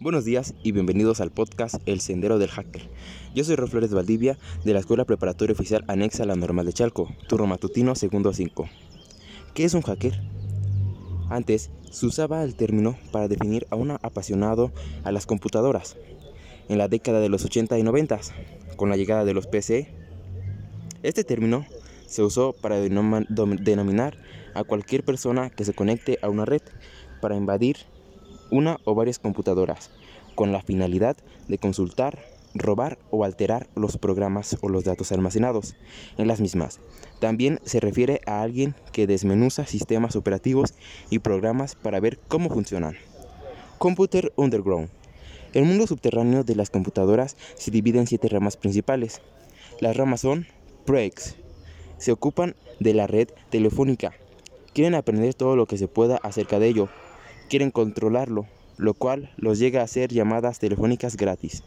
Buenos días y bienvenidos al podcast El Sendero del Hacker. Yo soy Ro Flores Valdivia de la Escuela Preparatoria Oficial Anexa a la Normal de Chalco, turno matutino segundo 5. ¿Qué es un hacker? Antes se usaba el término para definir a un apasionado a las computadoras. En la década de los 80 y 90, con la llegada de los PC, este término se usó para denominar a cualquier persona que se conecte a una red para invadir una o varias computadoras, con la finalidad de consultar, robar o alterar los programas o los datos almacenados en las mismas. También se refiere a alguien que desmenuza sistemas operativos y programas para ver cómo funcionan. Computer Underground. El mundo subterráneo de las computadoras se divide en siete ramas principales. Las ramas son Breaks. Se ocupan de la red telefónica. Quieren aprender todo lo que se pueda acerca de ello, quieren controlarlo, lo cual los llega a hacer llamadas telefónicas gratis.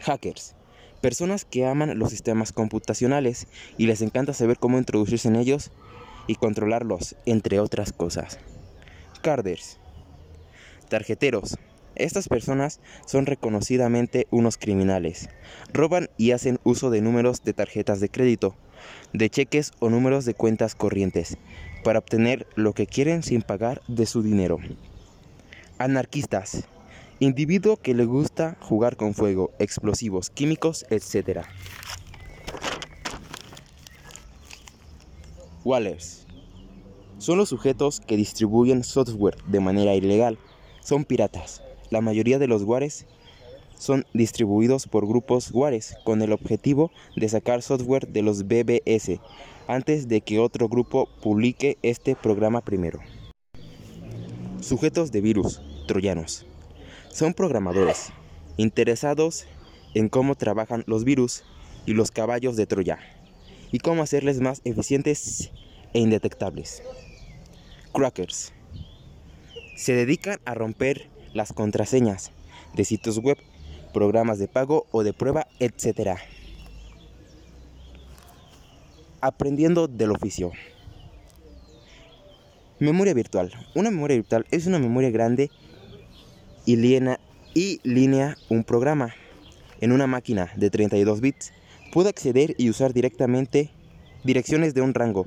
Hackers. Personas que aman los sistemas computacionales y les encanta saber cómo introducirse en ellos y controlarlos, entre otras cosas. Carders. Tarjeteros. Estas personas son reconocidamente unos criminales. Roban y hacen uso de números de tarjetas de crédito, de cheques o números de cuentas corrientes para obtener lo que quieren sin pagar de su dinero. Anarquistas. Individuo que le gusta jugar con fuego, explosivos, químicos, etc. Wallers. Son los sujetos que distribuyen software de manera ilegal. Son piratas. La mayoría de los wares son distribuidos por grupos wares con el objetivo de sacar software de los BBS antes de que otro grupo publique este programa primero. Sujetos de virus, troyanos. Son programadores interesados en cómo trabajan los virus y los caballos de Troya y cómo hacerles más eficientes e indetectables. Crackers. Se dedican a romper las contraseñas de sitios web, programas de pago o de prueba, etc aprendiendo del oficio. Memoria virtual. Una memoria virtual es una memoria grande y, y línea un programa en una máquina de 32 bits. Puede acceder y usar directamente direcciones de un rango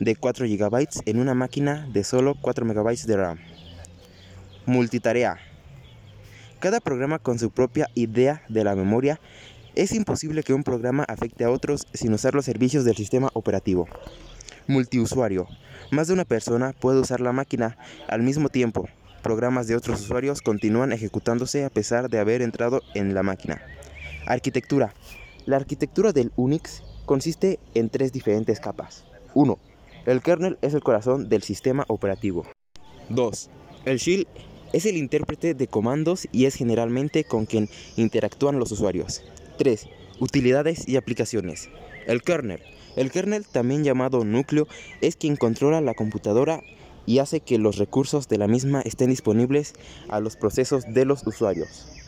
de 4 GB en una máquina de solo 4 MB de RAM. Multitarea. Cada programa con su propia idea de la memoria es imposible que un programa afecte a otros sin usar los servicios del sistema operativo. Multiusuario. Más de una persona puede usar la máquina al mismo tiempo. Programas de otros usuarios continúan ejecutándose a pesar de haber entrado en la máquina. Arquitectura. La arquitectura del Unix consiste en tres diferentes capas. 1. El kernel es el corazón del sistema operativo. 2. El shell es el intérprete de comandos y es generalmente con quien interactúan los usuarios. 3. Utilidades y aplicaciones. El kernel. El kernel, también llamado núcleo, es quien controla la computadora y hace que los recursos de la misma estén disponibles a los procesos de los usuarios.